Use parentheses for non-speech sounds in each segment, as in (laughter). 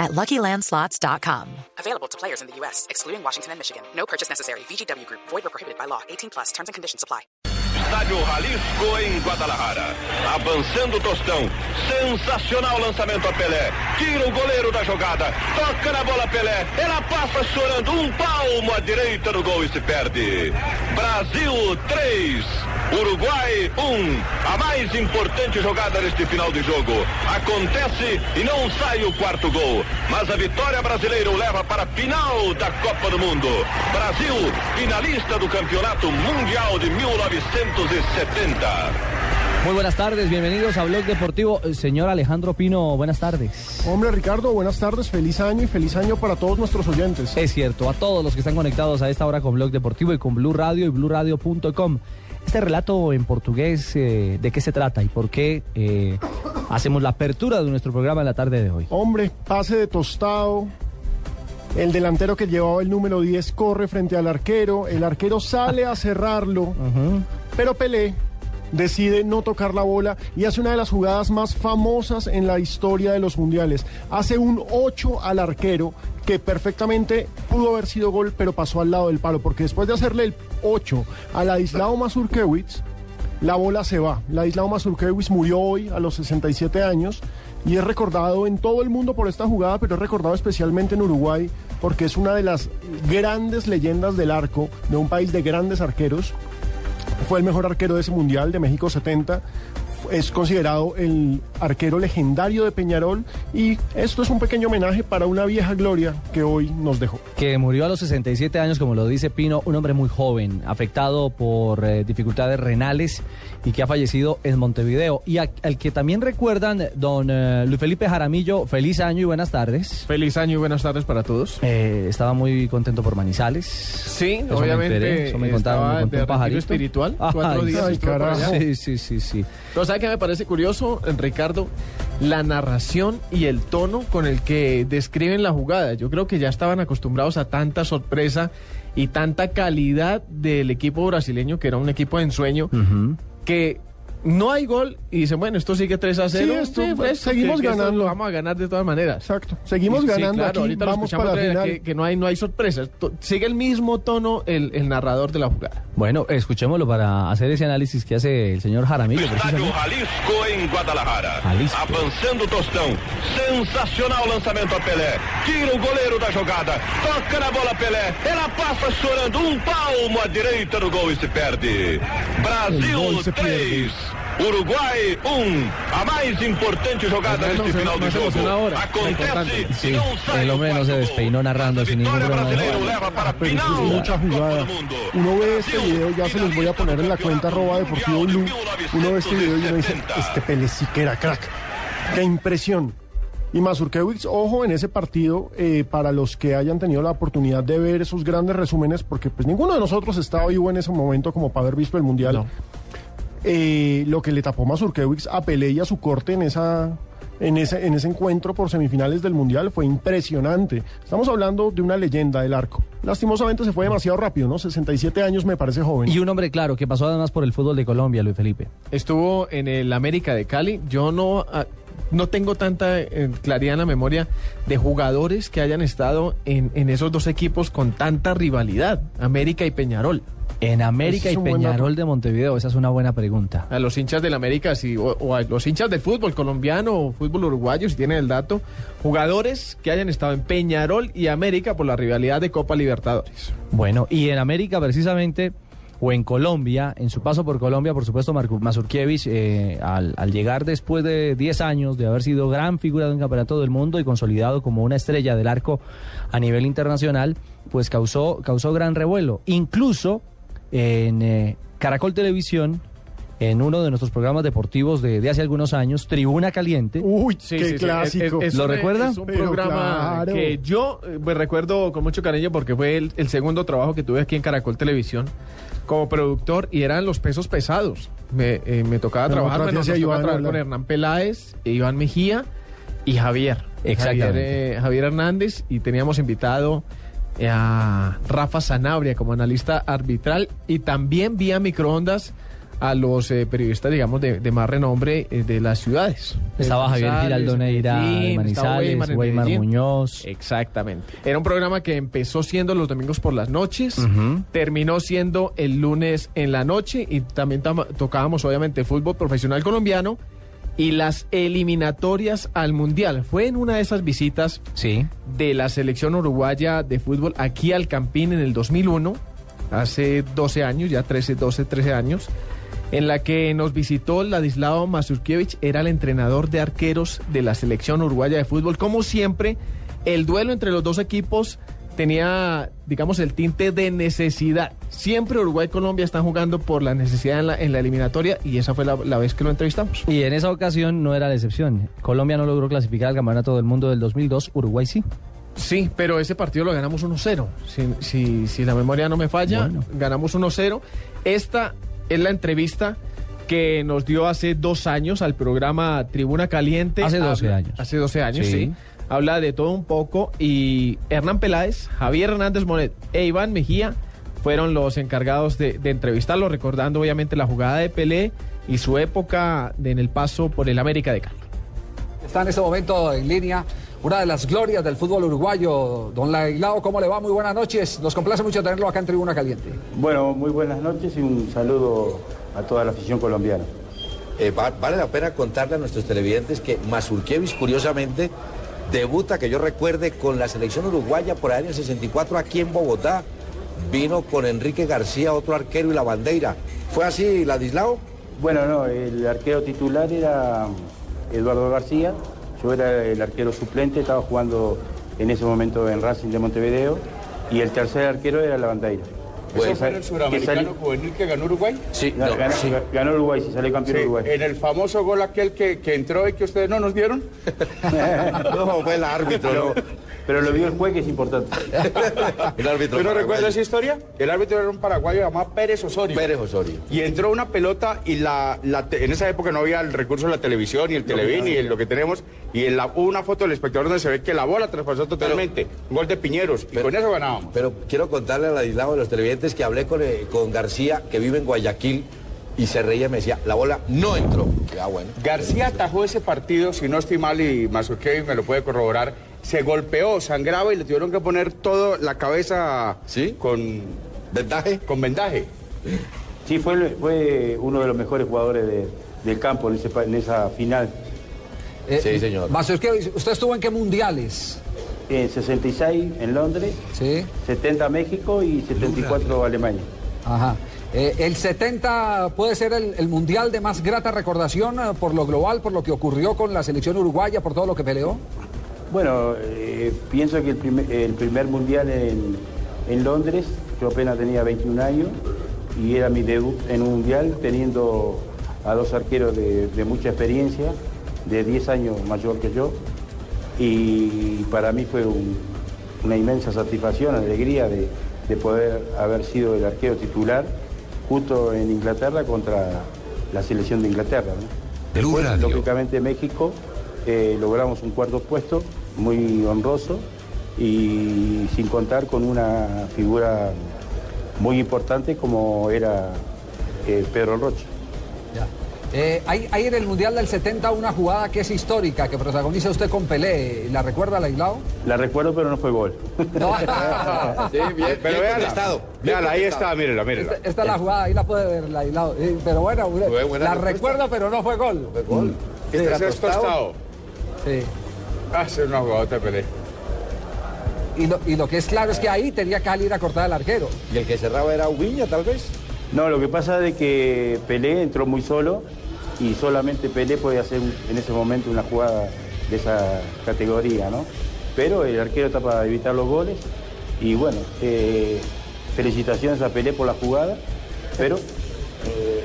at LuckyLandSlots.com. Available to players in the U.S., excluding Washington and Michigan. No purchase necessary. VGW Group. Void or prohibited by law. 18 plus. Terms and conditions apply. Estádio Jalisco em Guadalajara. Avançando o Tostão. Sensacional lançamento a Pelé. Tira o goleiro da jogada. Toca na bola Pelé. Ela passa chorando. Um palmo à direita do gol e se perde. Brasil 3. Uruguai 1. A mais importante jogada neste final de jogo. Acontece e não sai o quarto gol. Mas a vitória brasileira o leva para a final da Copa do Mundo. Brasil, finalista do Campeonato Mundial de 1970. Muy buenas tardes, bienvenidos a Blog Deportivo. Eh, Señor Alejandro Pino, buenas tardes. Hombre Ricardo, buenas tardes, feliz año y feliz año para todos nuestros oyentes. Es cierto, a todos los que están conectados a esta hora con Blog Deportivo y con Blue Radio y BlueRadio.com. Este relato en portugués, eh, ¿de qué se trata y por qué eh, hacemos la apertura de nuestro programa en la tarde de hoy? Hombre, pase de tostado. El delantero que llevaba el número 10 corre frente al arquero, el arquero sale a cerrarlo, pero Pelé decide no tocar la bola y hace una de las jugadas más famosas en la historia de los mundiales. Hace un 8 al arquero que perfectamente pudo haber sido gol, pero pasó al lado del palo, porque después de hacerle el 8 a Ladislao Mazurkiewicz, la bola se va. Ladislao Mazurkiewicz murió hoy a los 67 años y es recordado en todo el mundo por esta jugada, pero es recordado especialmente en Uruguay porque es una de las grandes leyendas del arco de un país de grandes arqueros. Fue el mejor arquero de ese mundial de México 70. Es considerado el arquero legendario de Peñarol y esto es un pequeño homenaje para una vieja gloria que hoy nos dejó. Que murió a los 67 años, como lo dice Pino, un hombre muy joven, afectado por eh, dificultades renales y que ha fallecido en Montevideo. Y a- al que también recuerdan, don eh, Luis Felipe Jaramillo, feliz año y buenas tardes. Feliz año y buenas tardes para todos. Eh, estaba muy contento por Manizales. Sí, Eso me obviamente enteré, eso me contaron, estaba me contó de un pajarito. espiritual. Ay, cuatro días ay. Sí, sí, sí, sí. Pero ¿sabe qué me parece curioso, Ricardo? La narración y el tono con el que describen la jugada. Yo creo que ya estaban acostumbrados a tanta sorpresa y tanta calidad del equipo brasileño, que era un equipo de ensueño, que no hay gol y dicen, bueno, esto sigue 3 a 0. Sí, esto, pues, fresco, seguimos que- que esto ganando. lo vamos a ganar de todas maneras. Exacto. Seguimos Sí, sí, ganando claro, aquí, ahorita vamos para la final. que, que no hay no hay sorpresas. Sigue el mismo tono el, el narrador de la jugada. Bueno, escuchémoslo para hacer ese análisis que hace el señor Jaramillo. Estádio. Jalisco em Guadalajara. Jalisco. Avançando o Tostão. Sensacional lançamento a Pelé. Tira o goleiro da jogada. Toca na bola Pelé. Ela passa chorando. Um palmo à direita do gol e se perde. Brasil gol se 3. Uruguai 1. A mais importante jogada Más neste final de emocionado jogo. Acontece Importante. e Sí, não sai el hombre no se despeinó narrando sin ningún vitória problema. brasileira o leva para final es mucha jugada. do. Uno ve este video, ya se los voy a poner en la cuenta arroba deportivo. Uno ve este video y uno dice, este Pelé sí que era crack. Qué impresión. Y Mazurkiewicz, ojo en ese partido, eh, para los que hayan tenido la oportunidad de ver esos grandes resúmenes, porque pues ninguno de nosotros estaba vivo en ese momento como para haber visto el Mundial. No. Eh, lo que le tapó Mazurkiewicz a Pelé y a su corte en esa en ese, en ese encuentro por semifinales del Mundial fue impresionante. Estamos hablando de una leyenda del arco. Lastimosamente se fue demasiado rápido, ¿no? 67 años me parece joven. Y un hombre claro que pasó además por el fútbol de Colombia, Luis Felipe. Estuvo en el América de Cali. Yo no, ah, no tengo tanta eh, claridad en la memoria de jugadores que hayan estado en, en esos dos equipos con tanta rivalidad, América y Peñarol. En América y Peñarol de Montevideo, esa es una buena pregunta. A los hinchas del América sí, o, o a los hinchas del fútbol colombiano o fútbol uruguayo, si tienen el dato, jugadores que hayan estado en Peñarol y América por la rivalidad de Copa Libertadores. Bueno, y en América precisamente, o en Colombia, en su paso por Colombia, por supuesto, Mazurkiewicz, eh, al, al llegar después de 10 años de haber sido gran figura de un campeonato del mundo y consolidado como una estrella del arco a nivel internacional, pues causó, causó gran revuelo. Incluso en eh, Caracol Televisión en uno de nuestros programas deportivos de, de hace algunos años, Tribuna Caliente. Uy, Sí, qué sí, clásico. Es- es- es ¿Lo un- recuerda? Es un Pero programa claro. que yo eh, pues, recuerdo con mucho cariño porque fue el, el segundo trabajo que tuve aquí en Caracol Televisión como productor y eran los pesos pesados. Me, eh, me tocaba Pero trabajar, bueno, nos tocaba trabajar con. Hernán Peláez, Iván Mejía y Javier. Exactamente. Javier, eh, Javier Hernández y teníamos invitado a Rafa Sanabria como analista arbitral y también vía microondas a los eh, periodistas, digamos, de, de más renombre eh, de las ciudades. Estaba De Javier Giraldo Neira de Manizales, Weimar. Muñoz. Exactamente. Era un programa que empezó siendo los domingos por las noches, terminó siendo el lunes en la noche y también tam- tocábamos obviamente fútbol profesional colombiano y las eliminatorias al mundial. Fue en una de esas visitas Sí. de la selección uruguaya de fútbol aquí al Campín en el 2001, hace 12 años, ya 13, 12, 13 años, en la que nos visitó Ladislao Mazurkiewicz, era el entrenador de arqueros de la selección uruguaya de fútbol. Como siempre, el duelo entre los dos equipos tenía, digamos, el tinte de necesidad. Siempre Uruguay y Colombia están jugando por la necesidad en la, en la eliminatoria y esa fue la, la vez que lo entrevistamos. Y en esa ocasión no era la excepción. Colombia no logró clasificar al Campeonato del Mundo del 2002, Uruguay sí. Sí, pero ese partido lo ganamos 1-0. Si, si, si la memoria no me falla, Bueno. ganamos 1-0. Esta es la entrevista que nos dio hace dos años al programa Tribuna Caliente. Hace 12 Habla- años. Hace 12 años, sí. Sí. Habla de todo un poco y Hernán Peláez, Javier Hernández Monet e Iván Mejía fueron los encargados de, de entrevistarlo, recordando obviamente la jugada de Pelé y su época de- en el paso por el América de Cali. Está en este momento en línea una de las glorias del fútbol uruguayo. Don Laislao, ¿cómo le va? Muy buenas noches. Nos complace mucho tenerlo acá en Tribuna Caliente. Bueno, muy buenas noches y un saludo a toda la afición colombiana. Eh, va- vale la pena contarle a nuestros televidentes que Mazurkiewicz, curiosamente, debuta, que yo recuerde, con la selección uruguaya por ahí en el 64 aquí en Bogotá. Vino con Enrique García, otro arquero y la bandera. ¿Fue así, Ladislao? Bueno, no, el arquero titular era Eduardo García, yo era el arquero suplente, estaba jugando en ese momento en Racing de Montevideo y el tercer arquero era la bandera. Bueno, fue el suramericano juvenil que ganó Uruguay? Sí, ganó, no, sí. ganó Uruguay, sí, salió campeón Sí, Uruguay. en el famoso gol aquel que, que entró y que ustedes no nos dieron. (laughs) (laughs) No, fue el árbitro. Pero lo vio el juez que es importante. (laughs) El árbitro. ¿Tú no paraguayo. recuerdas esa historia? El árbitro era un paraguayo llamado Pérez Osorio. Pérez Osorio. Y entró una pelota y la, la te- en esa época no había el recurso de la televisión y el televín y lo que tenemos. Y en la, hubo una foto del espectador donde se ve que la bola traspasó totalmente. Un gol de Piñeros. Y Pero- con eso ganábamos. Pero quiero contarle a Ladislao, a los televidentes, que hablé con, eh, con García, que vive en Guayaquil, y se reía y me decía, la bola no entró. Ah, bueno. García atajó ese partido, si no estoy mal y Mazurkiewicz me lo puede corroborar. Se golpeó, sangraba y le tuvieron que poner toda la cabeza ¿Sí? con, ¿Ventaje? con vendaje. Sí, fue, fue uno de los mejores jugadores de- del campo en, ese pa- en esa final. Eh, Sí, señor. ¿usted estuvo en qué mundiales? En 66 en Londres, Sí. 70 México y 74 Alemania. Ajá. Eh, el 70 puede ser el, el mundial de más grata recordación eh, por lo global, por lo que ocurrió con la selección uruguaya, por todo lo que peleó. Bueno, eh, pienso que el primer, el primer mundial en, en Londres, yo apenas tenía 21 años y era mi debut en un mundial teniendo a dos arqueros de, de mucha experiencia, de 10 años mayor que yo. Y para mí fue un- una inmensa satisfacción, alegría de, de poder haber sido el arquero titular justo en Inglaterra contra la selección de Inglaterra. ¿no? Después, lógicamente, México eh, logramos un cuarto puesto muy honroso y sin contar con una figura muy importante como era eh, Pedro Rocha. Eh, hay, hay en el mundial del 70 una jugada que es histórica, que protagoniza usted con Pelé. ¿La recuerda, Laislao? La recuerdo, pero no fue gol. No. (laughs) Sí, bien, Pero bien véala, bien véala, ahí está, mírela, mírela. Esta, esta es la jugada, ahí la puede ver, Laislao. Eh, pero bueno, la respuesta. recuerdo, pero no fue gol. Fue gol. Este Era es tostado. tostado. Sí. Es una jugadota de Pelé. Y lo, y lo que es claro es que ahí tenía que salir a cortar al arquero. Y el que cerraba era Ubiña, tal vez. No, lo que pasa es de que Pelé entró muy solo y solamente Pelé podía hacer en ese momento una jugada de esa categoría, ¿no? Pero el arquero está para evitar los goles y bueno, eh, felicitaciones a Pelé por la jugada, pero eh,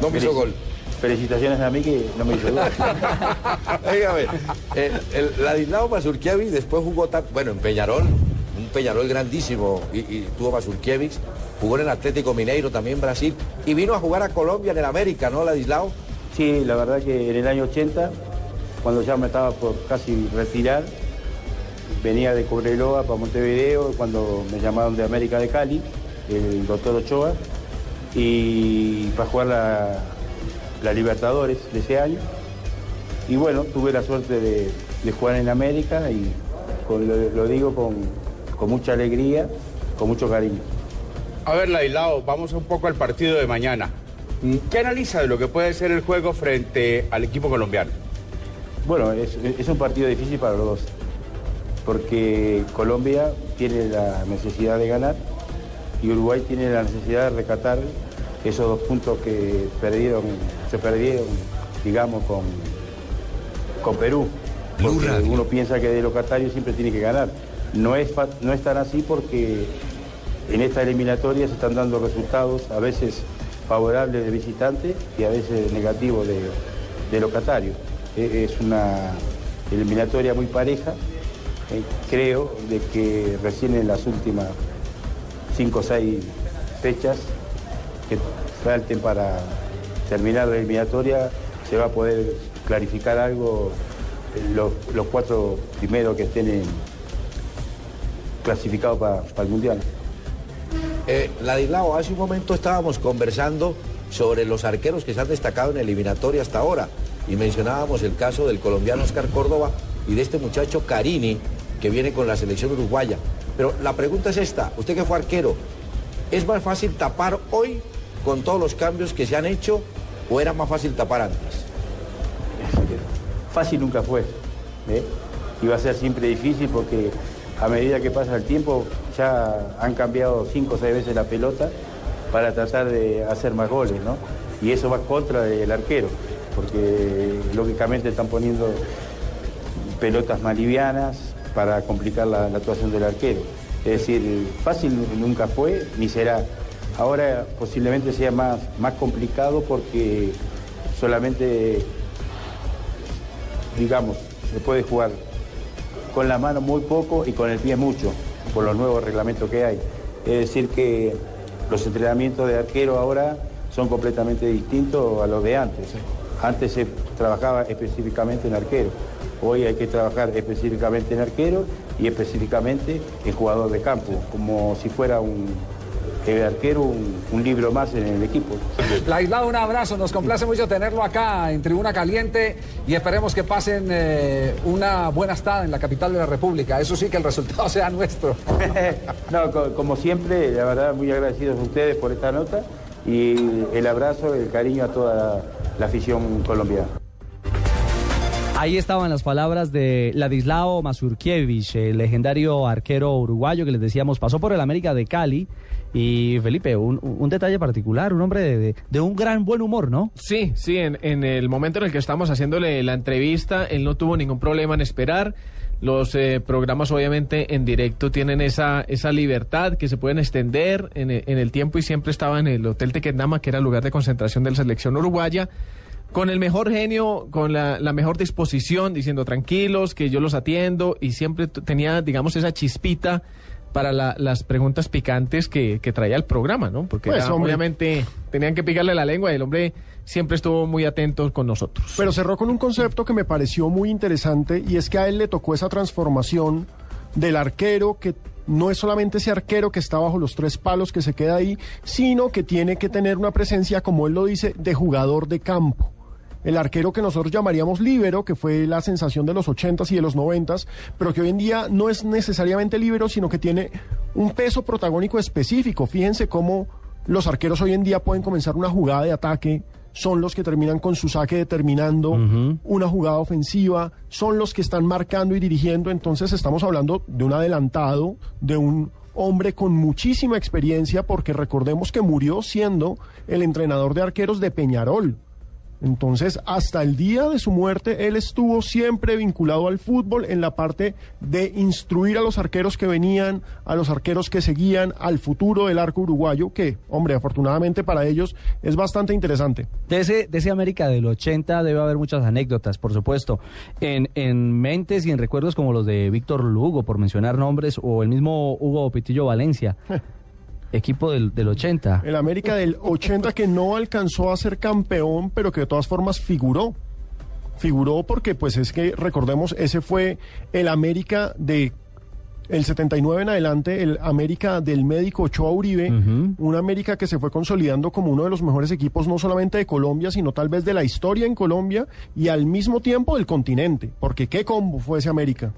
No me hizo gol. Felicitaciones a mí que no me hizo gol. (laughs) Óigame, eh, el Ladislao Mazurkiewicz después jugó, tan- bueno, en Peñarol, un Peñarol grandísimo, y, y tuvo Mazurkiewicz, jugó en el Atlético Mineiro, también Brasil, y vino a jugar a Colombia en el América, ¿no, Ladislao? Sí, la verdad que en el año 80, cuando ya me estaba por casi retirar, venía de Cobreloa para Montevideo, cuando me llamaron de América de Cali, el doctor Ochoa, y para jugar la, la Libertadores de ese año. Y bueno, tuve la suerte de, de jugar en América y con- lo, lo digo con, con mucha alegría, con mucho cariño. A ver, Ladislao, vamos un poco al partido de mañana. ¿Qué analiza de lo que puede ser el juego frente al equipo colombiano? Bueno, es, es un partido difícil para los dos, porque Colombia tiene la necesidad de ganar y Uruguay tiene la necesidad de recatar esos dos puntos que perdieron, se perdieron, digamos, con, con Perú. Porque uno piensa que de locatario siempre tiene que ganar. No es, no es tan así porque en esta eliminatoria se están dando resultados a veces favorables de visitante y a veces negativos de, de locatario. E- Es una eliminatoria muy pareja. Eh, creo de que recién en las últimas cinco o seis fechas que falten para terminar la eliminatoria se va a poder clarificar algo los, los cuatro primeros que estén clasificados para el Mundial. Eh, Ladislao, hace un momento estábamos conversando sobre los arqueros que se han destacado en eliminatoria hasta ahora y mencionábamos el caso del colombiano Oscar Córdoba y de este muchacho Carini que viene con la selección uruguaya. Pero la pregunta es esta, usted que fue arquero, ¿es más fácil tapar hoy con todos los cambios que se han hecho o era más fácil tapar antes? Fácil nunca fue. ¿eh? Va a ser siempre difícil porque a medida que pasa el tiempo ya han cambiado cinco o seis veces la pelota para tratar de hacer más goles, ¿no? Y eso va contra del arquero, porque lógicamente están poniendo pelotas más livianas para complicar la actuación del arquero. Es decir, fácil nunca fue ni será. Ahora posiblemente sea más, más complicado porque solamente digamos, se puede jugar con la mano muy poco y con el pie mucho, por los nuevos reglamentos que hay. Es decir, que los entrenamientos de arquero ahora son completamente distintos a los de antes. Antes se trabajaba específicamente en arquero, hoy hay que trabajar específicamente en arquero y específicamente en jugador de campo, como si fuera un el arquero un, un libro más en el equipo. Laislao, un abrazo, nos complace mucho tenerlo acá en Tribuna Caliente y esperemos que pasen eh, una buena estada en la capital de la República. Eso sí, que el resultado (laughs) sea nuestro. (laughs) no, co- como siempre, la verdad, muy agradecidos a ustedes por esta nota y el abrazo, el cariño a toda la, la afición colombiana. Ahí estaban las palabras de Ladislao Mazurkiewicz, el legendario arquero uruguayo que les decíamos pasó por el América de Cali. Y Felipe, un, detalle particular, un hombre de, de- un gran buen humor, ¿no? Sí, sí, en, el momento en el que estamos haciéndole la entrevista, él no tuvo ningún problema en esperar. Los eh, programas obviamente en directo tienen esa, esa libertad que se pueden extender en, en el tiempo y siempre estaba en el Hotel Tequendama, que era el lugar de concentración de la selección uruguaya, con el mejor genio, con la, la mejor disposición, diciendo tranquilos, que yo los atiendo y siempre tenía, digamos, esa chispita para la- las preguntas picantes que, que traía el programa, ¿no? Porque Pues, era, obviamente tenían que picarle la lengua y el hombre siempre estuvo muy atento con nosotros. Pero cerró con un concepto que me pareció muy interesante y es que a él le tocó esa transformación del arquero que no es solamente ese arquero que está bajo los tres palos que se queda ahí, sino que tiene que tener una presencia, como él lo dice, de jugador de campo. El arquero que nosotros llamaríamos líbero, que fue la sensación de los 80s y de los 90s, pero que hoy en día no es necesariamente líbero, sino que tiene un peso protagónico específico. Fíjense cómo los arqueros hoy en día pueden comenzar una jugada de ataque, son los que terminan con su saque determinando una jugada ofensiva, son los que están marcando y dirigiendo, entonces estamos hablando de un adelantado, de un hombre con muchísima experiencia, porque recordemos que murió siendo el entrenador de arqueros de Peñarol. Entonces, hasta el día de su muerte, él estuvo siempre vinculado al fútbol en la parte de instruir a los arqueros que venían, a los arqueros que seguían, al futuro del arco uruguayo, que, hombre, afortunadamente para ellos es bastante interesante. De ese, de ese América del 80 debe haber muchas anécdotas, por supuesto, en, en mentes y en recuerdos como los de Víctor Lugo, por mencionar nombres, o el mismo Hugo Pitillo Valencia. (laughs) Equipo del, del 80. El América del 80 que no alcanzó a ser campeón, pero que de todas formas figuró. Figuró porque, pues es que, recordemos, ese fue el América de el 79 en adelante, el América del médico Ochoa Uribe, un América que se fue consolidando como uno de los mejores equipos no solamente de Colombia, sino tal vez de la historia en Colombia y al mismo tiempo del continente, porque qué combo fue ese América.